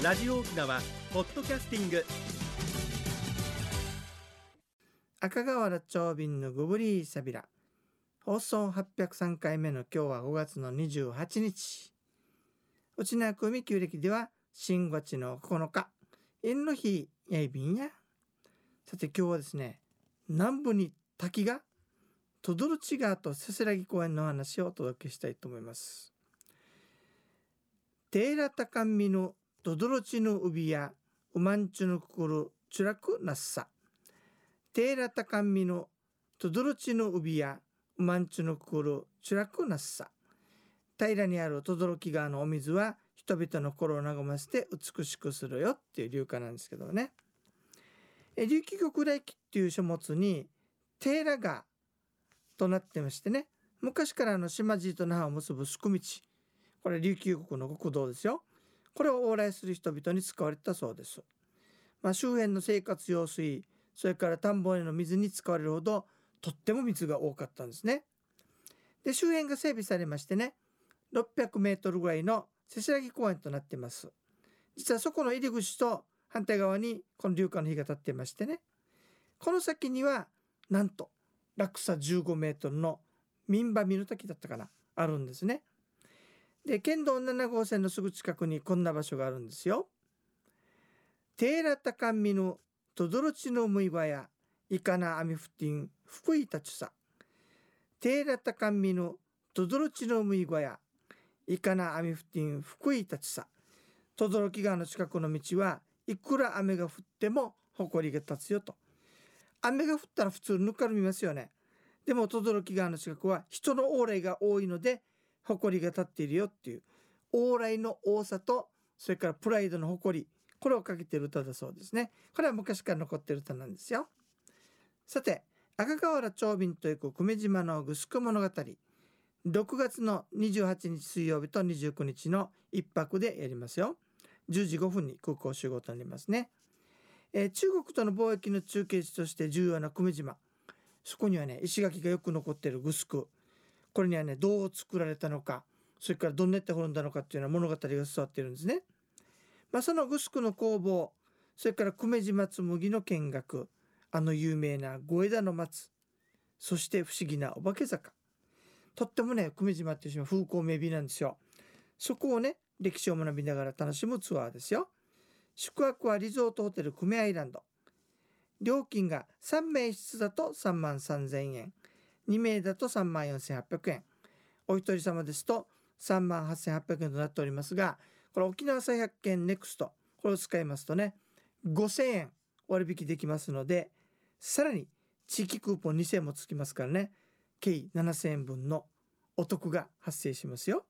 ラジオ沖縄ポッドキャスティング。赤瓦長瓶のグブリーサビラ。放送803回目の今日は5月の28日。内縄組旧暦では新月の9日。縁の日やいびんや。さて今日はですね南部に滝がトドルチ川とせせらぎ公園の話をお届けしたいと思います。テーラタカンミのトドロチのウビやウマンチュのくくるチュラクナッサ。テーラタカンミのトドロチのウビやウマンチュのくくるチュラクナッサ。平らにある轟川のお水は人々の心を和ませて美しくするよっていう流歌なんですけどね。琉球極大記っていう書物にテーラ川となってましてね。昔からの島地と那覇を結ぶすく道。これ琉球国の国道ですよ。これを往来する人々に使われたそうです、まあ、周辺の生活用水それから田んぼへの水に使われるほどとっても水が多かったんですね。で周辺が整備されましてね600メートルぐらいのせせらぎ公園となっています。実はそこの入り口と反対側にこの流下の日が立ってましてねこの先にはなんと落差15メートルの民馬見の滝だったかなあるんですね。で県道7号線のすぐ近くにこんな場所があるんですよ。テーラタカンミのトドロチのムイバやイカナアミフティン福井たちさ。テーラタカンミのトドロチのムイバやイカナアミフティン福井たちさ。轟川の近くの道はいくら雨が降っても埃が立つよと。雨が降ったら普通ぬかるみますよね。でも轟川の近くは人の往来が多いので誇りが立っているよっていう往来の多さとそれからプライドの誇りこれをかけている歌だそうですね。これは昔から残っている歌なんですよ。さて赤瓦長瓶という久米島のグスク物語。6月の28日水曜日と29日の1泊でやりますよ。10時5分に空港集合となりますね、えー、中国との貿易の中継地として重要な久米島。そこにはね石垣がよく残っているグスクこれにはねどう作られたのかそれからどんなって滅んだのかっていうような物語が伝わっているんですね。まあ、そのグスクの工房それから久米島紬の見学あの有名な五枝の松そして不思議なお化け坂とってもね久米島っていう島風光明媚なんですよ。そこをね歴史を学びながら楽しむツアーですよ。宿泊はリゾートホテル久米アイランド。料金が3名室だと3万3000円。2名だと3万4800円。お一人様ですと3万8800円となっておりますが、これ沖縄再発見ネクスト。これを使いますとね、5000円割引できますので、さらに地域クーポン2000円もつきますからね、計7000円分のお得が発生しますよ。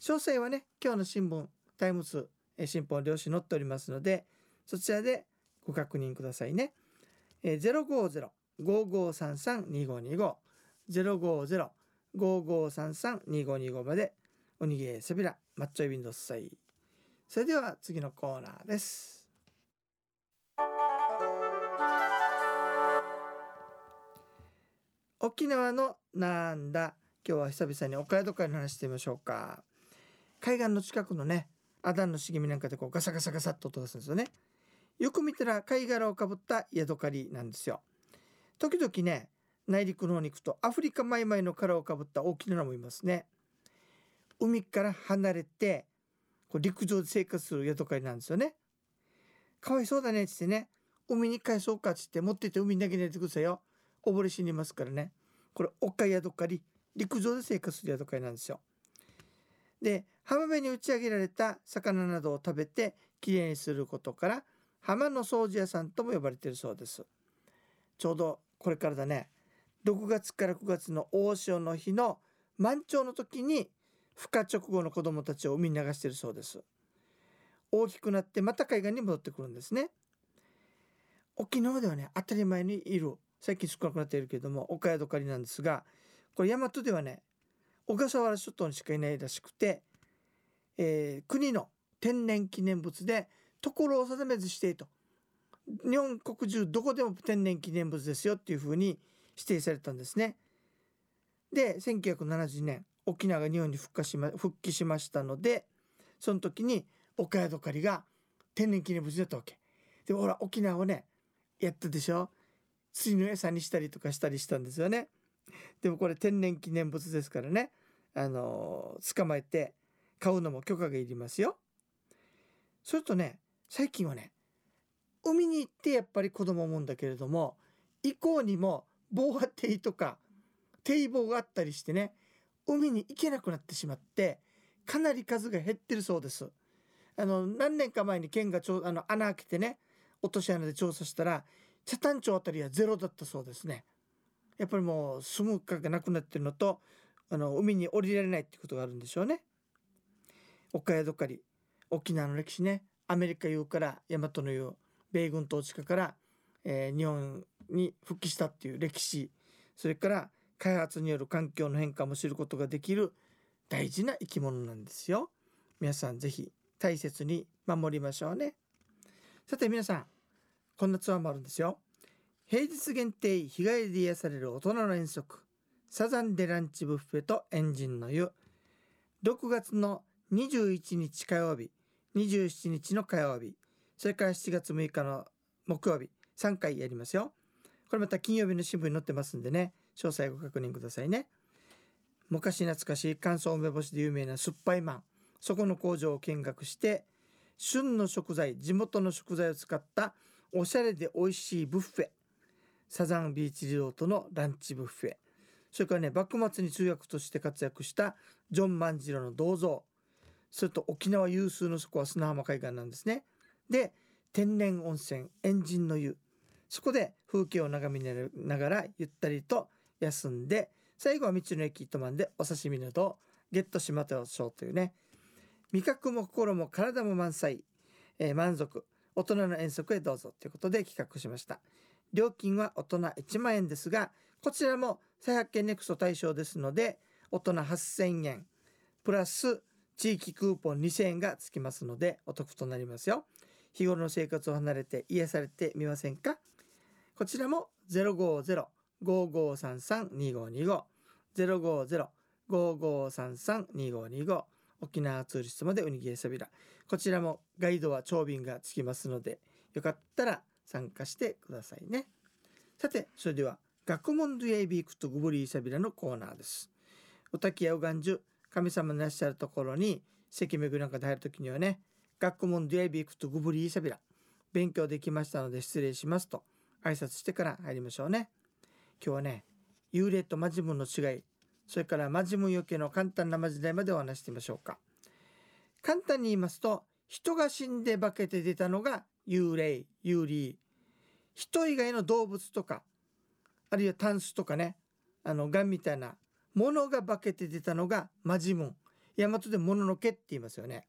詳細はね今日の新聞タイムズ新報両紙載っておりますのでそちらでご確認くださいね。えー、050-5533-2525 050-5533-2525まで。うにげーさびらまっちょーいびんどーさい。それでは次のコーナーです。沖縄のなんだ。今日は久々に岡宿会の話してみましょうか。海岸の近くのねアダンの茂みなんかでこうガサガサガサっと音がするんですよね。よく見たら貝殻をかぶったヤドカリなんですよ。時々ね内陸の方に行くとアフリカマイマイの殻をかぶった大きなのもいますね。海から離れてこう陸上で生活するヤドカリなんですよね。かわいそうだねっつってね。海に返そうかっつって持ってて海に投げないでくださいよ。溺れ死にますからね。これオカヤドカリ陸上で生活するヤドカリなんですよ。で浜辺に打ち上げられた魚などを食べてきれいにすることから浜の掃除屋さんとも呼ばれているそうです。ちょうどこれからだね。6月から9月の大潮の日の満潮の時に孵化直後の子供たちを海に流しているそうです。大きくなってまた海岸に戻ってくるんですね。沖縄ではね当たり前にいる。最近少なくなっているけれども岡宿狩りなんですがこれ大和ではね小笠原諸島にしかいないらしくて、えー、国の天然記念物で所を定めずしてと。日本国中どこでも天然記念物ですよっていうふうに指定されたんですね。で1970年沖縄が日本に復活し、ま、復帰しましたのでその時に岡宿狩りが天然記念物だったわけ。でもほら沖縄をねやったでしょ？釣りの餌にしたりとかしたりしたんですよね。でもこれ天然記念物ですからねあの捕まえて買うのも許可がいりますよ。それとね最近はね海に行ってやっぱり子供を産むんだけれども以降にも防波堤とか堤防があったりしてね海に行けなくなってしまってかなり数が減ってるそうです。あの何年か前に県がちょあの穴開けてね落とし穴で調査したら北谷町あたりはゼロだったそうですね。やっぱりもう住むかがなくなってるのとあの海に降りられないっていうことがあるんでしょうね。岡宿狩り沖縄の歴史ね。アメリカ言うから大和の言う米軍統治下から、えー、日本に復帰したっていう歴史。それから開発による環境の変化も知ることができる大事な生き物なんですよ。皆さんぜひ大切に守りましょうね。さて皆さんこんなツアーもあるんですよ。平日限定日帰りで癒される大人の遠足。サザンデランチブッフェとエンジンの湯。6月の21日火曜日27日の火曜日。それから7月6日の木曜日。3回やりますよ。これまた金曜日の新聞に載ってますんでね。詳細ご確認くださいね。昔懐かしい乾燥梅干しで有名な酸っぱいマン。そこの工場を見学して旬の食材地元の食材を使ったおしゃれで美味しいブッフェ。サザンビーチリゾートのランチブッフェ。それからね幕末に通訳として活躍したジョン万次郎の銅像。それと沖縄有数のそこは砂浜海岸なんですね。で天然温泉エンジンの湯。そこで風景を眺めながらゆったりと休んで最後は道の駅糸満でお刺身などをゲットしましょうというね。味覚も心も体も満載、えー、満足。大人の遠足へどうぞということで企画しました。料金は大人1万円ですがこちらも再発見ネクスト対象ですので大人8000円。プラス地域クーポン2000円がつきますのでお得となりますよ。日頃の生活を離れて癒されてみませんか？こちらも050-5533-2525 050-5533-2525沖縄ツーリストまでウニギエサビラ。こちらもガイドは長便がつきますのでよかったら参加してくださいね。さてそれでは学問ドゥエイビークとグブリーサビラのコーナーです。お滝やおがんじゅ神様のいらっしゃるところに関巡なんかで入る時にはね学問ドゥエイビークとグブリーサビラ。勉強できましたので失礼しますと。挨拶してから入りましょうね。今日はね幽霊とマジムの違いそれからマジムよけの簡単なまじないまでお話してみましょうか。簡単に言いますと人が死んで化けて出たのが幽霊幽霊。人以外の動物とかあるいはタンスとかねあのガンみたいなものが化けて出たのがマジム。ン大和でもののけって言いますよね。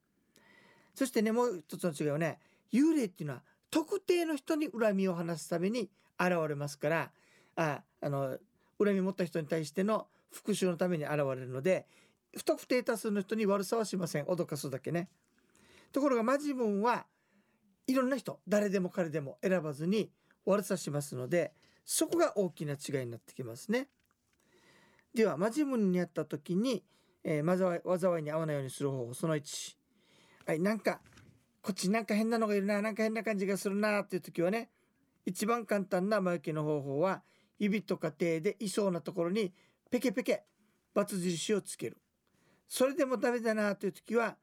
そしてねもう一つの違いはね幽霊っていうのは特定の人に恨みを話すために現れますからああの恨み持った人に対しての復讐のために現れるので不特定多数の人に悪さはしません。脅かすだけね。ところがマジムンはいろんな人誰でも彼でも選ばずに悪さしますのでそこが大きな違いになってきますね。ではマジムンにあった時に、えー、災いに合わないようにする方法その1はいなんかこっちなんか変なのがいるななんか変な感じがするなっていう時はね一番簡単な魔除けの方法は指とか手でいそうなところにペケペケバツ印をつける。それでもダメだなという時は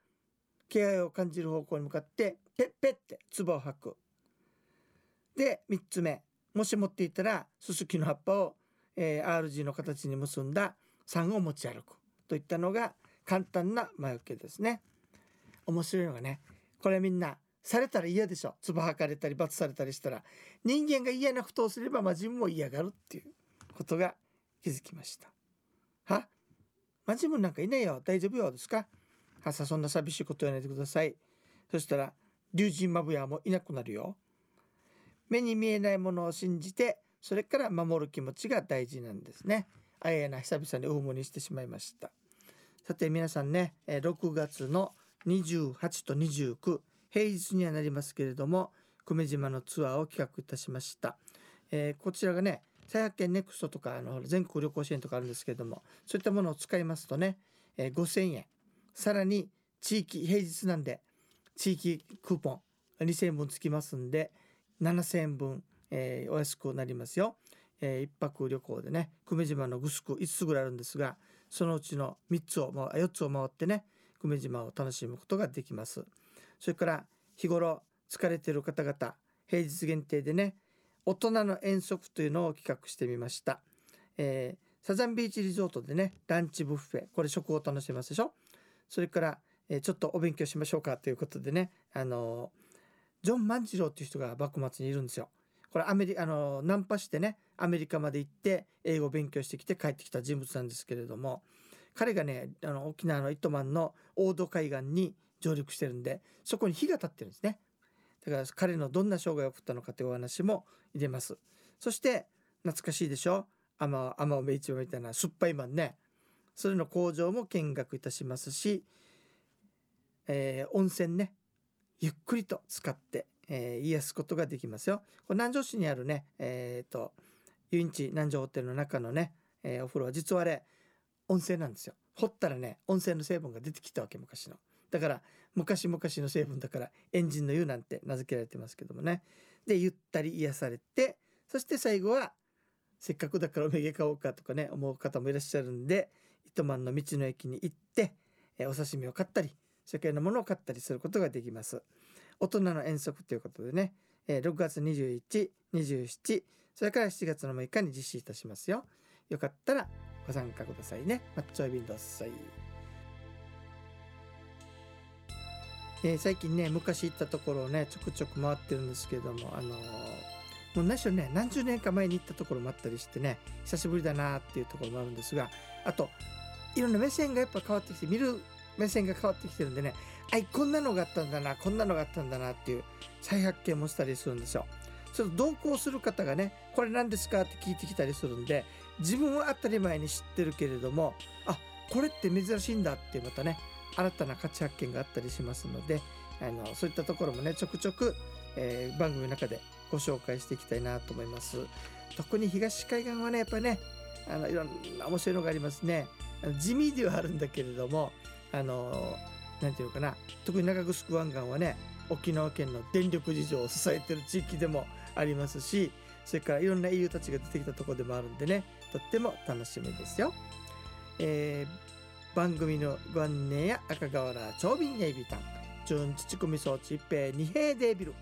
気合を感じる方向に向かってペッペッって唾を吐く。で3つ目もし持っていたらススキの葉っぱを、えー、R 字の形に結んだ3を持ち歩く。といったのが簡単な魔除けですね。面白いのがねこれみんなされたら嫌でしょ。唾吐かれたり罰されたりしたら。人間が嫌なことをすればまあ自分も嫌がるっていうことが気づきました。は？まあ自分なんかいないよ。大丈夫よ。ですか？はさそんな寂しいこと言わないでください。そしたら竜神マブヤもいなくなるよ。目に見えないものを信じてそれから守る気持ちが大事なんですね。あやな久々にオウムにしてしまいました。さて皆さんね6月の28と29平日にはなりますけれども久米島のツアーを企画いたしました、えー、こちらがね再発見ネクストとかあの全国旅行支援とかあるんですけれどもそういったものを使いますとね、えー、5000円。さらに地域平日なんで地域クーポン、2000円分つきますんで7000円分、えーお安くなりますよ、えー一泊旅行でね久米島のグスク5つぐらいあるんですがそのうちの3つを、まあ、4つを回ってね久米島を楽しむことができます。それから日頃疲れている方々平日限定でね大人の遠足というのを企画してみました、えーサザンビーチリゾートでねランチブッフェこれ食を楽しめますでしょ？それから、えーちょっとお勉強しましょうかということでねあのージョン万次郎っていう人が幕末にいるんですよ。これアメリあのーナンパしてねアメリカまで行って英語を勉強してきて帰ってきた人物なんですけれども彼がねあの沖縄の糸満の大戸海岸に上陸してるんでそこに火が立ってるんですね。だから彼のどんな生涯を送ったのかというお話も入れます。そして懐かしいでしょ？天天尾市場みたいな酸っぱいマンね。それの工場も見学いたしますし、えー温泉ねゆっくりと使って、えー癒すことができますよ。これ南城市にあるねえっ、と遊園地南城ホテルの中のね、えーお風呂は実はあれ温泉なんですよ。掘ったらね温泉の成分が出てきたわけ昔の。だから昔々の成分だからエンジンの湯なんて名付けられてますけどもね。でゆったり癒されてそして最後はせっかくだからおめげ買おうかとかね思う方もいらっしゃるんで糸満の道の駅に行って、えお刺身を買ったりそれからいろんなものを買ったりすることができます。大人の遠足ということでね、え6月2127それから7月の6日に実施いたしますよ。よかったらご参加くださいねマッチョイビンドッサイえー最近ね昔行ったところをねちょくちょく回ってるんですけどもあのーもう何しろね何十年か前に行ったところもあったりしてね久しぶりだなっていうところもあるんですがあといろんな目線がやっぱ変わってきて見る目線が変わってきてるんでねあいこんなのがあったんだなこんなのがあったんだなっていう再発見もしたりするんですよ。ちょっと同行する方がねこれ何ですかって聞いてきたりするんで自分は当たり前に知ってるけれどもあこれって珍しいんだってまたね新たな価値発見があったりしますのであのそういったところもねちょくちょく、えー番組の中でご紹介していきたいなと思います。特に東海岸はねやっぱりねあのいろんな面白いのがありますね。地味ではあるんだけれどもあのなんていうのかな特に中城湾岸はね沖縄県の電力事情を支えてる地域でもありますしそれからいろんな英雄たちが出てきたとこでもあるんでねとっても楽しみですよ、えー番組のご案内や赤瓦長瓶エビタン純土込み装置一平二平デービル。